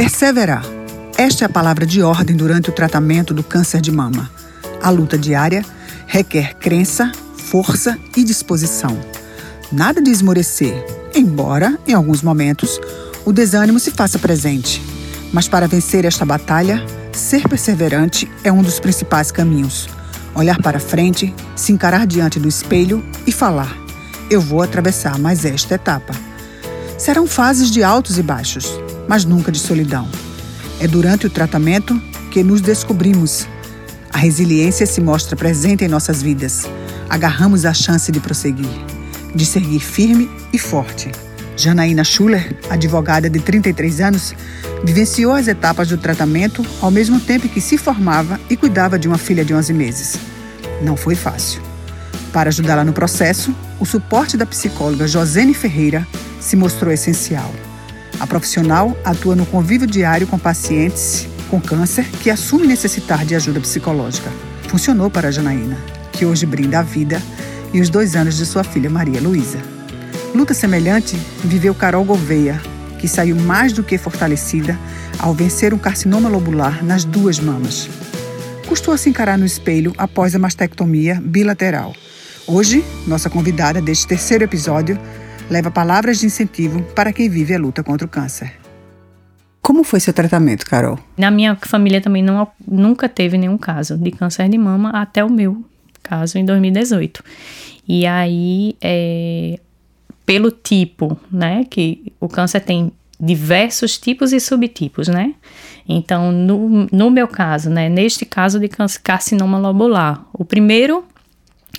Perseverar. Esta é a palavra de ordem durante o tratamento do câncer de mama. A luta diária requer crença, força e disposição. Nada de esmorecer, embora, em alguns momentos, o desânimo se faça presente. Mas para vencer esta batalha, ser perseverante é um dos principais caminhos. Olhar para frente, se encarar diante do espelho e falar: Eu vou atravessar mais esta etapa. Serão fases de altos e baixos, mas nunca de solidão. É durante o tratamento que nos descobrimos. A resiliência se mostra presente em nossas vidas. Agarramos a chance de prosseguir, de seguir firme e forte. Janaína Schuller, advogada de 33 anos, vivenciou as etapas do tratamento ao mesmo tempo que se formava e cuidava de uma filha de 11 meses. Não foi fácil. Para ajudá-la no processo, o suporte da psicóloga Josene Ferreira se mostrou essencial. A profissional atua no convívio diário com pacientes com câncer que assumem necessitar de ajuda psicológica. Funcionou para a Janaína, que hoje brinda a vida e os dois anos de sua filha Maria Luísa. Luta semelhante viveu Carol Gouveia, que saiu mais do que fortalecida ao vencer um carcinoma lobular nas duas mamas. Custou se encarar no espelho após a mastectomia bilateral. Hoje, nossa convidada deste terceiro episódio leva palavras de incentivo para quem vive a luta contra o câncer. Como foi seu tratamento, Carol? Na minha família também não, nunca teve nenhum caso de câncer de mama até o meu caso em 2018. E aí, é, pelo tipo, né, que o câncer tem diversos tipos e subtipos, né? Então, no, no meu caso, né, neste caso de carcinoma lobular, o primeiro,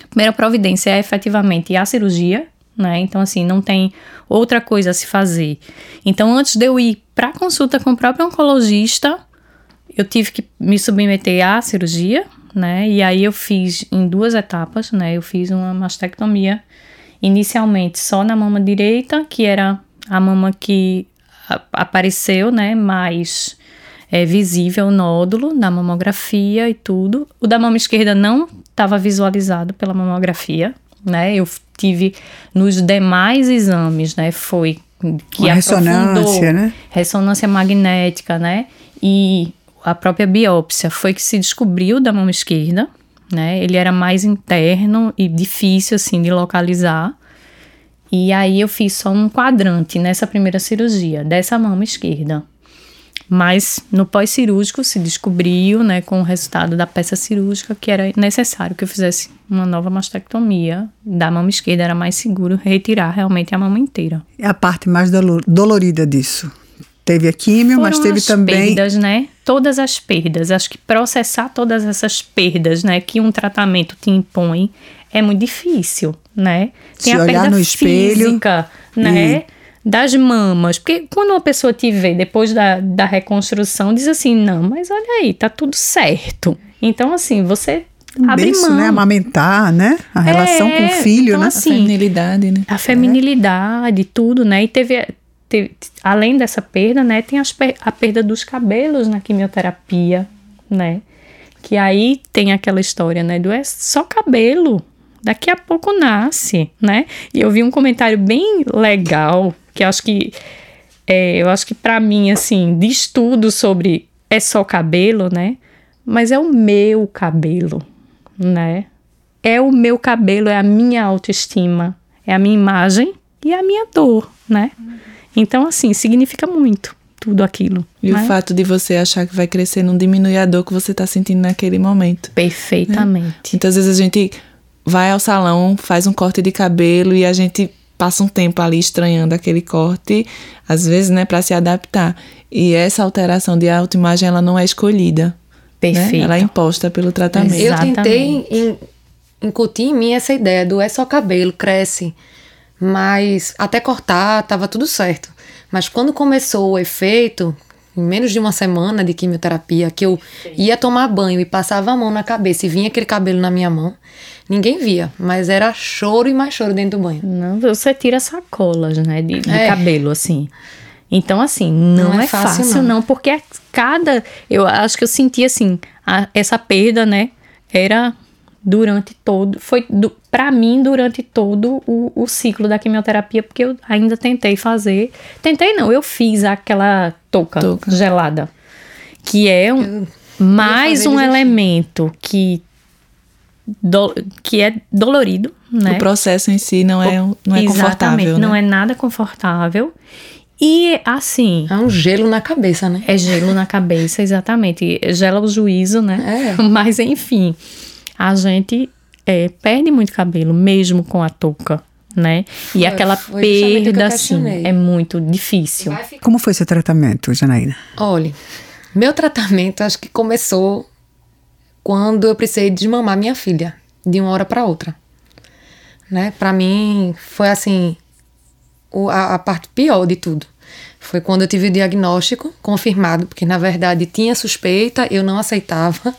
a primeira providência é efetivamente a cirurgia, né? Então, assim, não tem outra coisa a se fazer. Então, antes de eu ir para consulta com o próprio oncologista, eu tive que me submeter à cirurgia, né? E aí eu fiz em duas etapas, né? Eu fiz uma mastectomia inicialmente só na mama direita, que era a mama que apareceu, né? Mais é, visível o nódulo na mamografia e tudo. O da mama esquerda não estava visualizado pela mamografia, né? Eu tive nos demais exames, né? Foi que Uma ressonância, né? Ressonância magnética, né? E a própria biópsia foi que se descobriu da mão esquerda, né? Ele era mais interno e difícil assim de localizar. E aí eu fiz só um quadrante nessa primeira cirurgia dessa mama esquerda. Mas no pós-cirúrgico se descobriu, né, com o resultado da peça cirúrgica, que era necessário que eu fizesse uma nova mastectomia da mama esquerda, era mais seguro retirar realmente a mama inteira. É a parte mais dolorida disso. Teve a químio, Foram mas teve as também. perdas, né? Todas as perdas. Acho que processar todas essas perdas, né, que um tratamento te impõe, é muito difícil, né? Tem Se a olhar perda no espelho física, né? Das mamas. Porque quando uma pessoa te vê depois da, da reconstrução, diz assim: não, mas olha aí, tá tudo certo. Então, assim, você abre Isso, mão. né? Amamentar, né? A relação É, com o filho, então, né? assim, a feminilidade, né? A feminilidade, tudo, né? E teve, teve- além dessa perda, né? Tem as per- a perda dos cabelos na quimioterapia, né? Que aí tem aquela história, né? Do é só cabelo. Daqui a pouco nasce, né? E eu vi um comentário bem legal, que acho que é, eu acho que para mim, assim, de estudo sobre é só cabelo, né? Mas é o meu cabelo, né? É o meu cabelo, é a minha autoestima, é a minha imagem e a minha dor, né? Então, assim, significa muito tudo aquilo. E né? o fato de você achar que vai crescer não diminui a dor que você tá sentindo naquele momento. Perfeitamente. Muitas vezes a gente vai ao salão, faz um corte de cabelo e a gente passa um tempo ali estranhando aquele corte, às vezes, né, para se adaptar. E essa alteração de autoimagem, ela não é escolhida. Né? Perfeito. Ela é imposta pelo tratamento. Exato. Eu tentei Exatamente. in- incutir em mim essa ideia do é só cabelo, cresce. Mas até cortar tava tudo certo. Mas quando começou o efeito, menos de uma semana de quimioterapia, que eu ia tomar banho e passava a mão na cabeça e vinha aquele cabelo na minha mão, ninguém via. Mas era choro e mais choro dentro do banho. Não, você tira sacolas, né, de, de É. cabelo, assim. Então, assim, não, Não é, é fácil, fácil, não. não. porque a cada. Eu acho que eu senti, assim, a- essa perda, né, era durante todo, foi para mim durante todo o, o, ciclo da quimioterapia, porque eu ainda tentei fazer, tentei não, eu fiz aquela touca, touca. gelada, que é um, mais um elemento que do, que é dolorido, né? O processo em si não é, não é confortável, né? não é nada confortável. E assim. É um gelo na cabeça, né? É gelo na cabeça, exatamente. Gela o juízo, né? É. Mas enfim, a gente é, perde muito cabelo, mesmo com a touca. Né? E foi, aquela foi perda, assim, é muito difícil. Como foi seu tratamento, Janaína? Olha, meu tratamento acho que começou quando eu precisei desmamar minha filha, de uma hora para outra. Né? Para mim, foi assim, o, a, a parte pior de tudo. Foi quando eu tive o diagnóstico confirmado, porque na verdade tinha suspeita, eu não aceitava.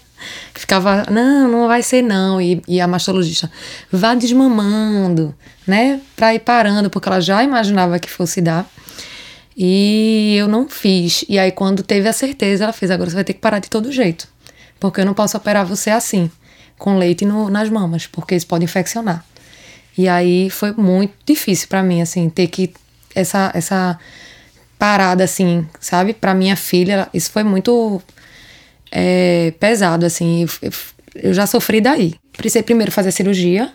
Ficava, não, não vai ser não. E, e a mastologista, vá desmamando, né? Pra ir parando, porque ela já imaginava que fosse dar. E eu não fiz. E aí, quando teve a certeza, ela fez: agora você vai ter que parar de todo jeito. Porque eu não posso operar você assim, com leite no, nas mamas, porque isso pode infeccionar. E aí foi muito difícil para mim, assim, ter que. Essa, essa parada, assim, sabe? Para minha filha, isso foi muito é, pesado, assim. Eu, eu, já sofri daí. Precisei primeiro fazer cirurgia.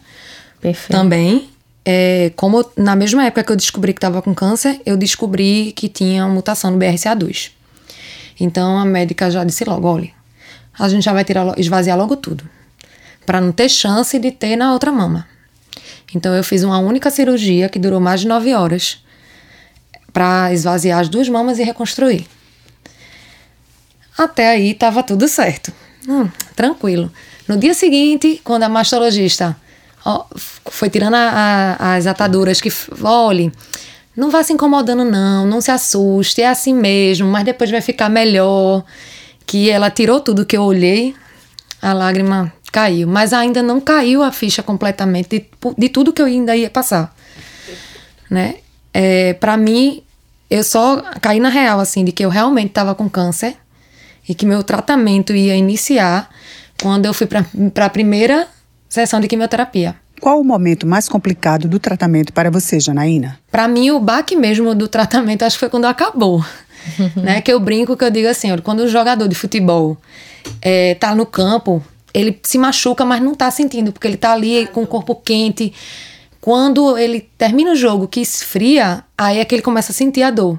Perfeito. Também. É, como na mesma época que eu descobri que estava com câncer, eu descobri que tinha mutação no BRCA2. Então a médica já disse logo: olha, a gente já vai tirar, esvaziar logo tudo, para não ter chance de ter na outra mama. Então eu fiz uma única cirurgia que durou mais de nove horas para esvaziar as duas mamas e reconstruir. Até aí estava tudo certo, hum, tranquilo. No dia seguinte, quando a mastologista ó, foi tirando a, a, as ataduras, que olhe, não vá se incomodando não, não se assuste, é assim mesmo, mas depois vai ficar melhor. Que ela tirou tudo que eu olhei, a lágrima caiu, mas ainda não caiu a ficha completamente de, de tudo que eu ainda ia passar, né? É, para mim, eu só caí na real, assim, de que eu realmente estava com câncer e que meu tratamento ia iniciar quando eu fui para a primeira sessão de quimioterapia. Qual o momento mais complicado do tratamento para você, Janaína? Para mim, o baque mesmo do tratamento acho que foi quando acabou. né? Que eu brinco que eu digo assim, quando o jogador de futebol é, tá no campo, ele se machuca, mas não tá sentindo, porque ele tá ali com o corpo quente, quando ele termina o jogo que esfria, aí é que ele começa a sentir a dor.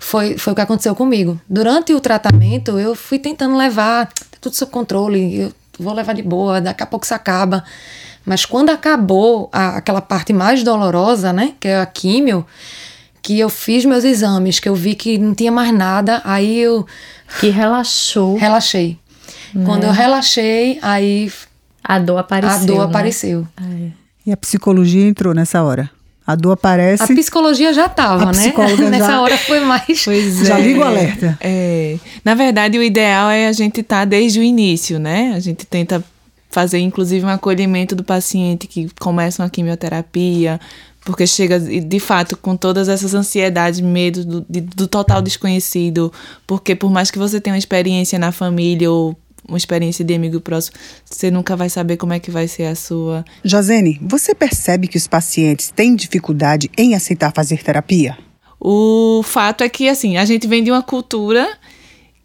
Foi, foi o que aconteceu comigo. Durante o tratamento, eu fui tentando levar tudo sob controle, eu vou levar de boa, daqui a pouco isso acaba. Mas quando acabou a, aquela parte mais dolorosa, né, que é a químio, que eu fiz meus exames, que eu vi que não tinha mais nada, aí eu. Que relaxou. Relaxei. Né? Quando eu relaxei, aí. A dor apareceu. A dor né? apareceu. É. E a psicologia entrou nessa hora. A dor aparece. A psicologia já estava, né? Nessa já... hora foi mais. Pois já é, liga o alerta. É. Na verdade, o ideal é a gente estar tá desde o início, né? A gente tenta fazer, inclusive, um acolhimento do paciente que começa uma quimioterapia, porque chega, de fato, com todas essas ansiedades, medo do, do total desconhecido, porque por mais que você tenha uma experiência na família ou uma experiência de amigo próximo, você nunca vai saber como é que vai ser a sua. Josene, você percebe que os pacientes têm dificuldade em aceitar fazer terapia? O fato é que, assim, a gente vem de uma cultura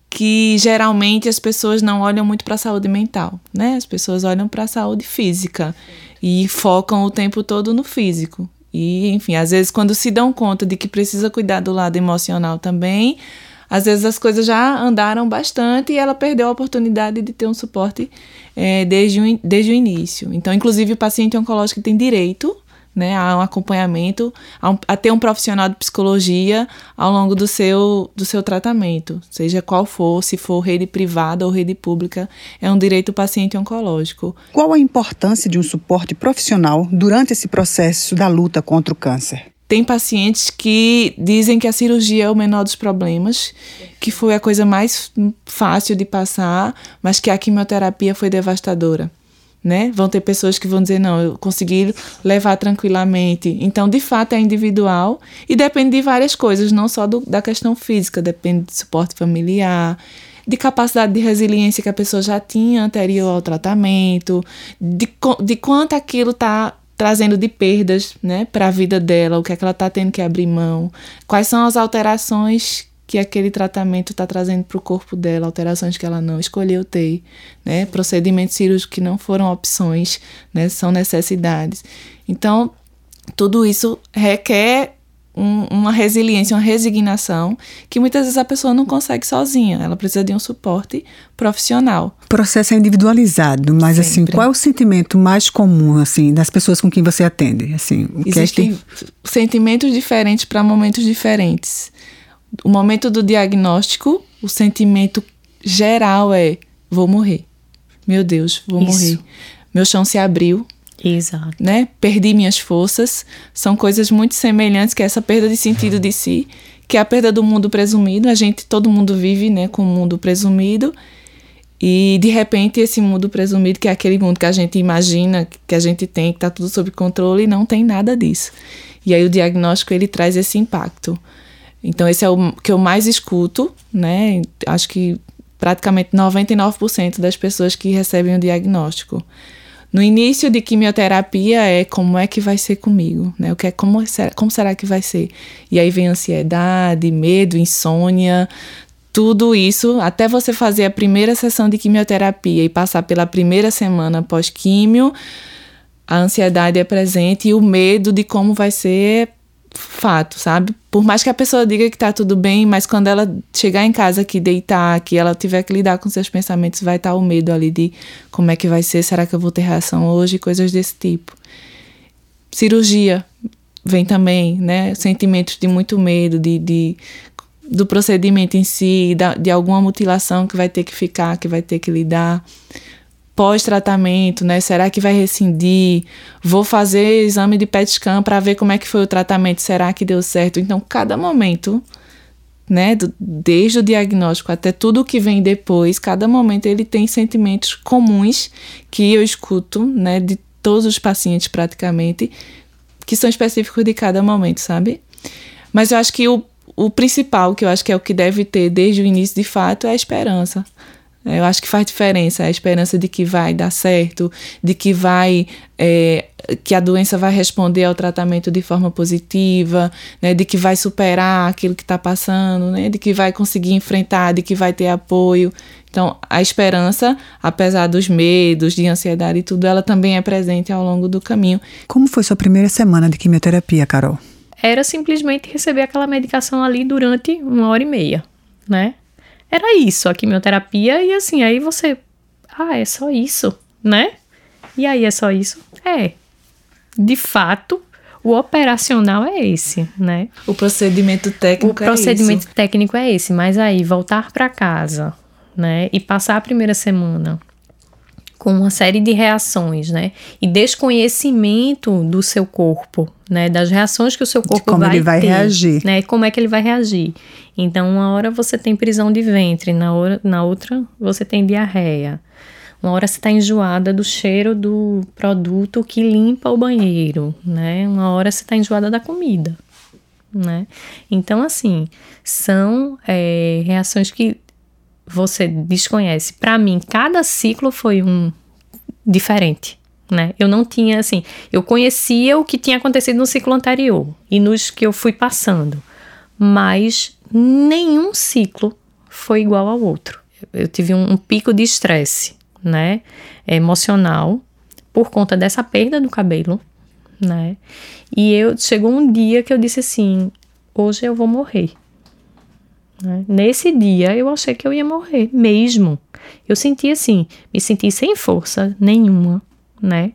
que geralmente as pessoas não olham muito para a saúde mental, né? As pessoas olham para a saúde física e focam o tempo todo no físico. E, enfim, às vezes quando se dão conta de que precisa cuidar do lado emocional também, às vezes as coisas já andaram bastante e ela perdeu a oportunidade de ter um suporte é, desde, o, desde o início. Então, inclusive, o paciente oncológico tem direito né, a um acompanhamento, a, um, a, ter um profissional de psicologia ao longo do seu, do seu tratamento, seja qual for, se for rede privada ou rede pública, é um direito do paciente oncológico. Qual a importância de um suporte profissional durante esse processo da luta contra o câncer? Tem pacientes que dizem que a cirurgia é o menor dos problemas, que foi a coisa mais fácil de passar, mas que a quimioterapia foi devastadora. Né? Vão ter pessoas que vão dizer, não, eu consegui levar tranquilamente. Então, de fato, é individual e depende de várias coisas, não só do, da questão física, depende de suporte familiar, de capacidade de resiliência que a pessoa já tinha anterior ao tratamento, de, de quanto aquilo está trazendo de perdas né, para a vida dela, o que é que ela está tendo que abrir mão, quais são as alterações que aquele tratamento está trazendo para o corpo dela, alterações que ela não escolheu ter, né, procedimentos cirúrgicos que não foram opções, né, são necessidades. Então, tudo isso requer um, uma resiliência, uma resignação que muitas vezes a pessoa não consegue sozinha. Ela precisa de um suporte profissional. O processo é individualizado, mas assim, Sempre. assim, qual é o sentimento mais comum assim das pessoas com quem você atende? Assim, o Existem é sentimentos diferentes para momentos diferentes. O momento do diagnóstico, o sentimento geral é vou morrer. Meu Deus, vou Isso. morrer. Meu chão se abriu, Exato. Né? Perdi minhas forças. São coisas muito semelhantes que essa perda de sentido de si, que é a perda do mundo presumido. A gente, todo mundo vive, né, com o mundo presumido. E de repente esse mundo presumido, que é aquele mundo que a gente imagina, que a gente tem, que está tudo sob controle, não tem nada disso. E aí o diagnóstico ele traz esse impacto. Então esse é o que eu mais escuto, né? Acho que praticamente 99% das pessoas que recebem o diagnóstico. No início de quimioterapia é como é que vai ser comigo, né? O que é como será, como será que vai ser? E aí vem ansiedade, medo, insônia, tudo isso até você fazer a primeira sessão de quimioterapia e passar pela primeira semana pós-químio, a ansiedade é presente e o medo de como vai ser fato, sabe? Por mais que a pessoa diga que tá tudo bem, mas quando ela chegar em casa aqui, deitar, que ela tiver que lidar com seus pensamentos, vai estar tá o medo ali de como é que vai ser, será que eu vou ter reação hoje, coisas desse tipo. Cirurgia vem também, né? Sentimentos de muito medo, de, de do procedimento em si, da, de alguma mutilação que vai ter que ficar, que vai ter que lidar pós-tratamento, né? Será que vai rescindir? Vou fazer exame de PET scan para ver como é que foi o tratamento, será que deu certo? Então, cada momento, né, do, desde o diagnóstico até tudo o que vem depois, cada momento ele tem sentimentos comuns que eu escuto, né, de todos os pacientes praticamente, que são específicos de cada momento, sabe? Mas eu acho que o, o principal, que eu acho que é o que deve ter desde o início de fato, é a esperança eu acho que faz diferença a esperança de que vai dar certo, de que vai é, que a doença vai responder ao tratamento de forma positiva, né, de que vai superar aquilo que está passando, né, de que vai conseguir enfrentar, de que vai ter apoio. Então, a esperança, apesar dos medos, de ansiedade e tudo, ela também é presente ao longo do caminho. Como foi sua primeira semana de quimioterapia, Carol? Era simplesmente receber aquela medicação ali durante uma hora e meia, né? Era isso, a quimioterapia, e assim, aí você. Ah, é só isso, né? E aí é só isso? É. De fato, o operacional é esse, né? O procedimento técnico o é procedimento técnico é esse, mas aí voltar para casa, né, e passar a primeira semana com uma série de reações, né? E desconhecimento do seu corpo, né? Das reações que o seu corpo como vai ele vai ter, reagir, né? Como é que ele vai reagir? Então, uma hora você tem prisão de ventre, na hora, na outra você tem diarreia. Uma hora você está enjoada do cheiro do produto que limpa o banheiro, né? Uma hora você está enjoada da comida, né? Então, assim, são é, reações que você desconhece. Para mim, cada ciclo foi um diferente, né? Eu não tinha assim, eu conhecia o que tinha acontecido no ciclo anterior e nos que eu fui passando, mas nenhum ciclo foi igual ao outro. Eu tive um, um pico de estresse, né, emocional por conta dessa perda do cabelo, né? E eu chegou um dia que eu disse assim, hoje eu vou morrer. Né? Nesse dia eu achei que eu ia morrer mesmo. Eu senti assim, me senti sem força nenhuma, né?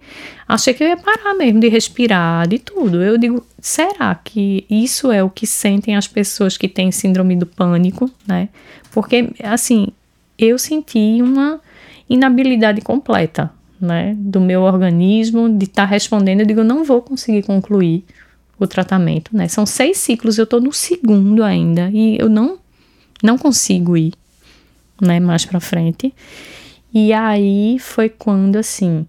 Achei que eu ia parar mesmo de respirar, de tudo. Eu digo, será que isso é o que sentem as pessoas que têm síndrome do pânico, né? Porque assim, eu senti uma inabilidade completa, né, do meu organismo de estar tá respondendo. Eu digo, não vou conseguir concluir o tratamento, né? São seis ciclos, eu estou no segundo ainda e eu não não consigo ir, né, mais para frente. E aí foi quando assim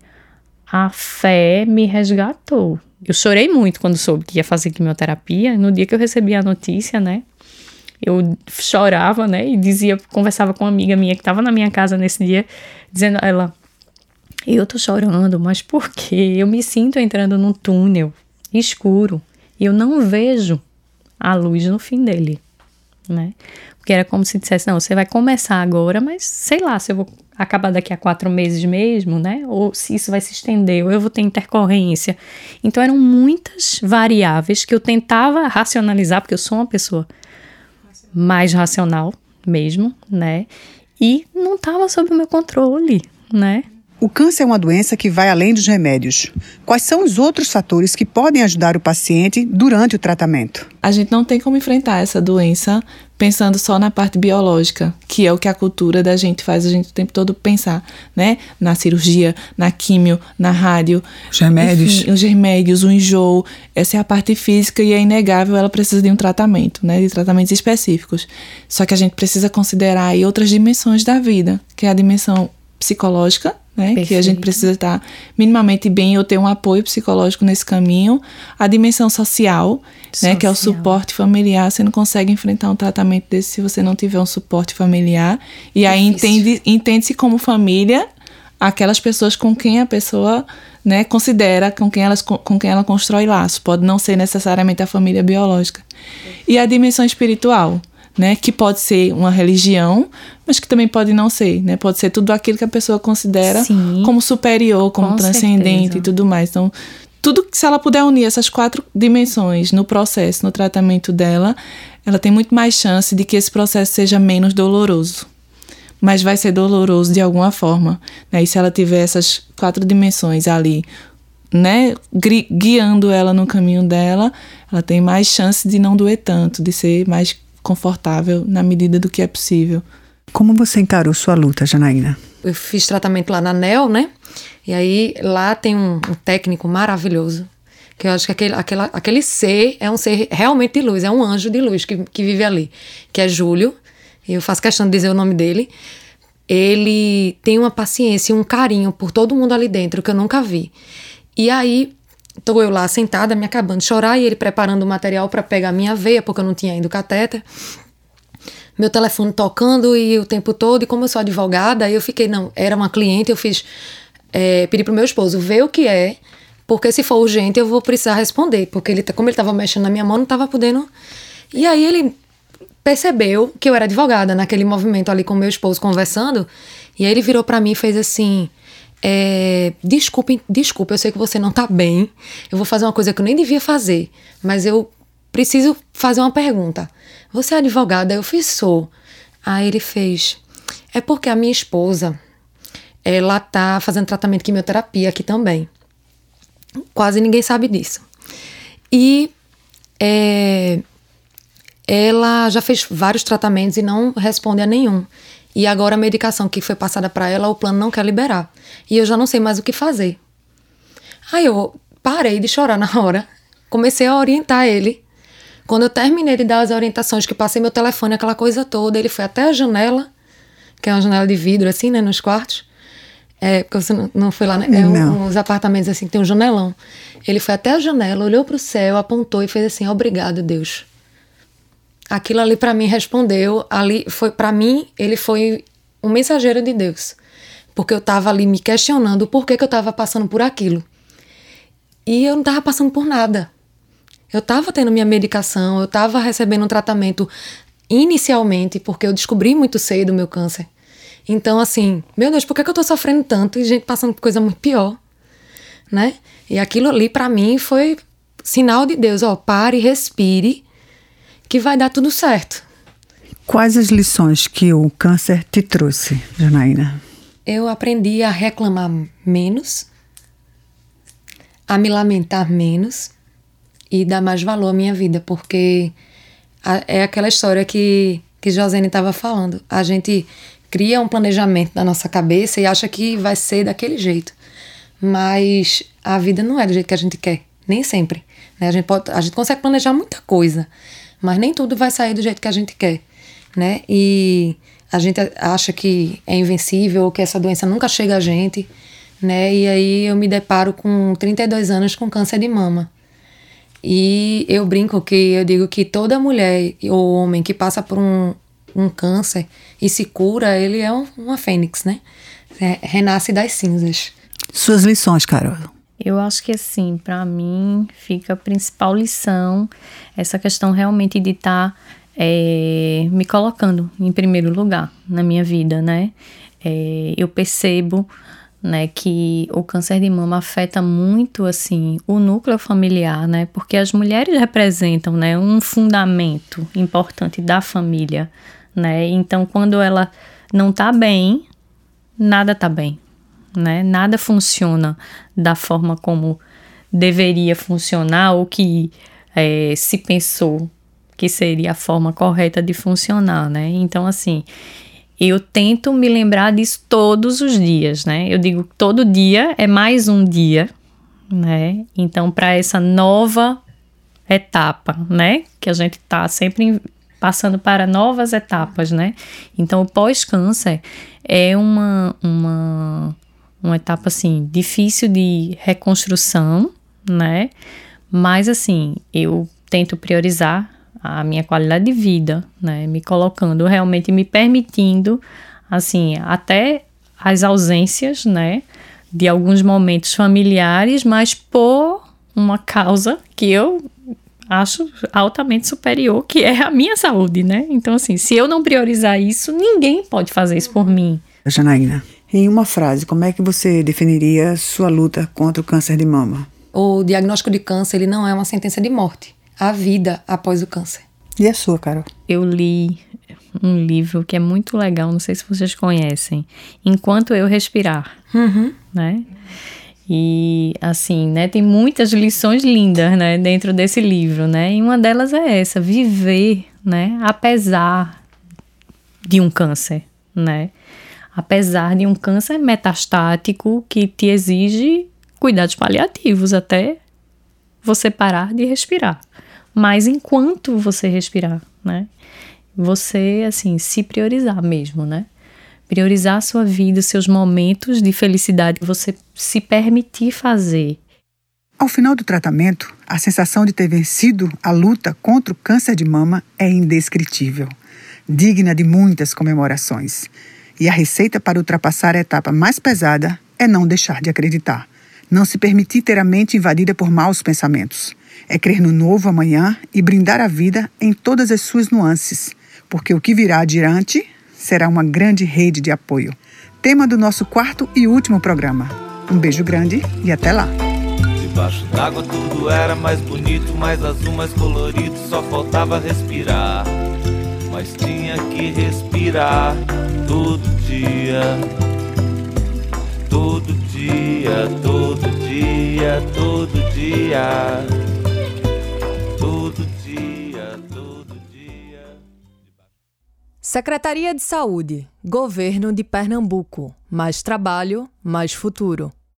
a fé me resgatou. Eu chorei muito quando soube que ia fazer quimioterapia. No dia que eu recebi a notícia, né? eu chorava, né? E dizia, conversava com uma amiga minha que estava na minha casa nesse dia, dizendo a ela: Eu tô chorando, mas por quê? Eu me sinto entrando num túnel escuro e eu não vejo a luz no fim dele, né? Porque era como se dissesse: Não, você vai começar agora, mas sei lá se eu vou acabar daqui a quatro meses mesmo, né? Ou se isso vai se estender, ou eu vou ter intercorrência. Então eram muitas variáveis que eu tentava racionalizar, porque eu sou uma pessoa mais racional mesmo, né? E não estava sob o meu controle, né? O câncer é uma doença que vai além dos remédios. Quais são os outros fatores que podem ajudar o paciente durante o tratamento? A gente não tem como enfrentar essa doença pensando só na parte biológica, que é o que a cultura da gente faz a gente o tempo todo pensar, né? Na cirurgia, na químio, na rádio. Os remédios. Enfim, os remédios, o enjoo. Essa é a parte física e é inegável, ela precisa de um tratamento, né? De tratamentos específicos. Só que a gente precisa considerar aí outras dimensões da vida, que é a dimensão psicológica, né? Que a gente precisa estar minimamente bem ou ter um apoio psicológico nesse caminho. A dimensão social, social, né? Que é o suporte familiar. Você não consegue enfrentar um tratamento desse se você não tiver um suporte familiar. E aí entende, entende-se como família aquelas pessoas com quem a pessoa né, considera, com quem, elas, com quem ela constrói laço. Pode não ser necessariamente a família biológica. E a dimensão espiritual, né, que pode ser uma religião, mas que também pode não ser, né? Pode ser tudo aquilo que a pessoa considera Sim, como superior, como transcendente certeza. e tudo mais. Então, tudo se ela puder unir essas quatro dimensões no processo, no tratamento dela, ela tem muito mais chance de que esse processo seja menos doloroso. Mas vai ser doloroso de alguma forma, né? E se ela tiver essas quatro dimensões ali, né, guiando ela no caminho dela, ela tem mais chance de não doer tanto, de ser mais confortável na medida do que é possível. Como você encarou sua luta, Janaína? Eu fiz tratamento lá na NEL, né? E aí lá tem um, um técnico maravilhoso. Que eu acho que aquele, aquele, aquele ser é um ser realmente de luz, é um anjo de luz que, que vive ali. Que é Júlio. E eu faço questão de dizer o nome dele. Ele tem uma paciência e um carinho por todo mundo ali dentro que eu nunca vi. E aí Tô eu lá sentada, me acabando de chorar, e ele preparando o material para pegar minha veia, porque eu não tinha ainda o catéter. Meu telefone tocando e o tempo todo, e como eu sou advogada, eu fiquei, não, era uma cliente, eu fiz, é, pedi pro meu esposo ver o que é, porque se for urgente eu vou precisar responder, porque ele, como ele tava mexendo na minha mão, não tava podendo. E aí ele percebeu que eu era advogada naquele movimento ali com meu esposo conversando, e aí ele virou para mim e fez assim: é, desculpe, desculpe, eu sei que você não tá bem. Eu vou fazer uma coisa que eu nem devia fazer, mas eu preciso fazer uma pergunta. Você é advogada? Eu fiz, sou. Aí ele fez. É porque a minha esposa, ela tá fazendo tratamento de quimioterapia aqui também. Quase ninguém sabe disso. E é, ela já fez vários tratamentos e não responde a nenhum. E agora a medicação que foi passada para ela, o plano não quer liberar. E eu já não sei mais o que fazer. Aí eu parei de chorar na hora, comecei a orientar ele. Quando eu terminei de dar as orientações, que passei meu telefone, aquela coisa toda, ele foi até a janela, que é uma janela de vidro, assim, né, nos quartos. É, porque você não, não foi lá, né? É um, uns apartamentos assim que tem um janelão. Ele foi até a janela, olhou para o céu, apontou e fez assim: Obrigado, Deus aquilo ali para mim respondeu, ali foi para mim, ele foi um mensageiro de Deus. Porque eu estava ali me questionando por que, que eu estava passando por aquilo. E eu não estava passando por nada. Eu estava tendo minha medicação, eu estava recebendo um tratamento inicialmente, porque eu descobri muito cedo o meu câncer. Então, assim, meu Deus, por que, que eu tô sofrendo tanto e gente passando por coisa muito pior? Né? E aquilo ali, para mim, foi sinal de Deus: ó, pare, respire que vai dar tudo certo. Quais as lições que o câncer te trouxe, Janaína? Eu aprendi a reclamar menos, a me lamentar menos e dar mais valor à minha vida, porque é aquela história que, que Josene estava falando. A gente cria um planejamento na nossa cabeça e acha que vai ser daquele jeito. Mas a vida não é do jeito que a gente quer, nem sempre. Né? A, gente pode, a gente consegue planejar muita coisa, mas nem tudo vai sair do jeito que a gente quer, né? E a gente acha que é invencível, ou que essa doença nunca chega a gente, né? E aí eu me deparo com 32 anos com câncer de mama. E eu brinco que eu digo que toda mulher ou homem que passa por um, um câncer e se cura, ele é um, uma fênix, né? É, renasce das cinzas. Suas lições, Carol. Eu acho que assim, para mim fica a principal lição essa questão realmente de estar tá, é, me colocando em primeiro lugar na minha vida, né? É, eu percebo né, que o câncer de mama afeta muito assim o núcleo familiar, né? Porque as mulheres representam, né, um fundamento importante da família, né? Então, quando ela não tá bem, nada tá bem, né? Nada funciona da forma como deveria funcionar ou que é, se pensou que seria a forma correta de funcionar, né? Então, assim, eu tento me lembrar disso todos os dias, né? Eu digo todo dia é mais um dia, né? Então, para essa nova etapa, né? Que a gente tá sempre passando para novas etapas, né? Então, o pós-câncer é uma, uma, uma etapa, assim, difícil de reconstrução, né? Mas, assim, eu tento priorizar a minha qualidade de vida, né? Me colocando, realmente me permitindo, assim, até as ausências, né? De alguns momentos familiares, mas por uma causa que eu acho altamente superior, que é a minha saúde, né? Então, assim, se eu não priorizar isso, ninguém pode fazer isso por mim. Janaína, em uma frase, como é que você definiria sua luta contra o câncer de mama? O diagnóstico de câncer, ele não é uma sentença de morte a vida após o câncer. E a sua, Carol? Eu li um livro que é muito legal, não sei se vocês conhecem, Enquanto Eu Respirar, uhum. né? E assim, né, tem muitas lições lindas, né, dentro desse livro, né? E uma delas é essa, viver, né, apesar de um câncer, né? Apesar de um câncer metastático que te exige cuidados paliativos até você parar de respirar mas enquanto você respirar, né? Você, assim, se priorizar mesmo, né? Priorizar a sua vida, seus momentos de felicidade, você se permitir fazer. Ao final do tratamento, a sensação de ter vencido a luta contra o câncer de mama é indescritível, digna de muitas comemorações. E a receita para ultrapassar a etapa mais pesada é não deixar de acreditar, não se permitir ter a mente invadida por maus pensamentos é crer no novo amanhã e brindar a vida em todas as suas nuances, porque o que virá adiante será uma grande rede de apoio. Tema do nosso quarto e último programa. Um beijo grande e até lá. Debaixo d'água tudo era mais bonito, mais azul, mais colorido, só faltava respirar. Mas tinha que respirar todo dia. Todo dia, todo dia, todo dia. Secretaria de Saúde, Governo de Pernambuco. Mais trabalho, mais futuro.